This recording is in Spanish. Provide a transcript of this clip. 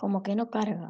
Como que no carga.